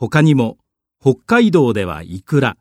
他にも北海道ではイクラ。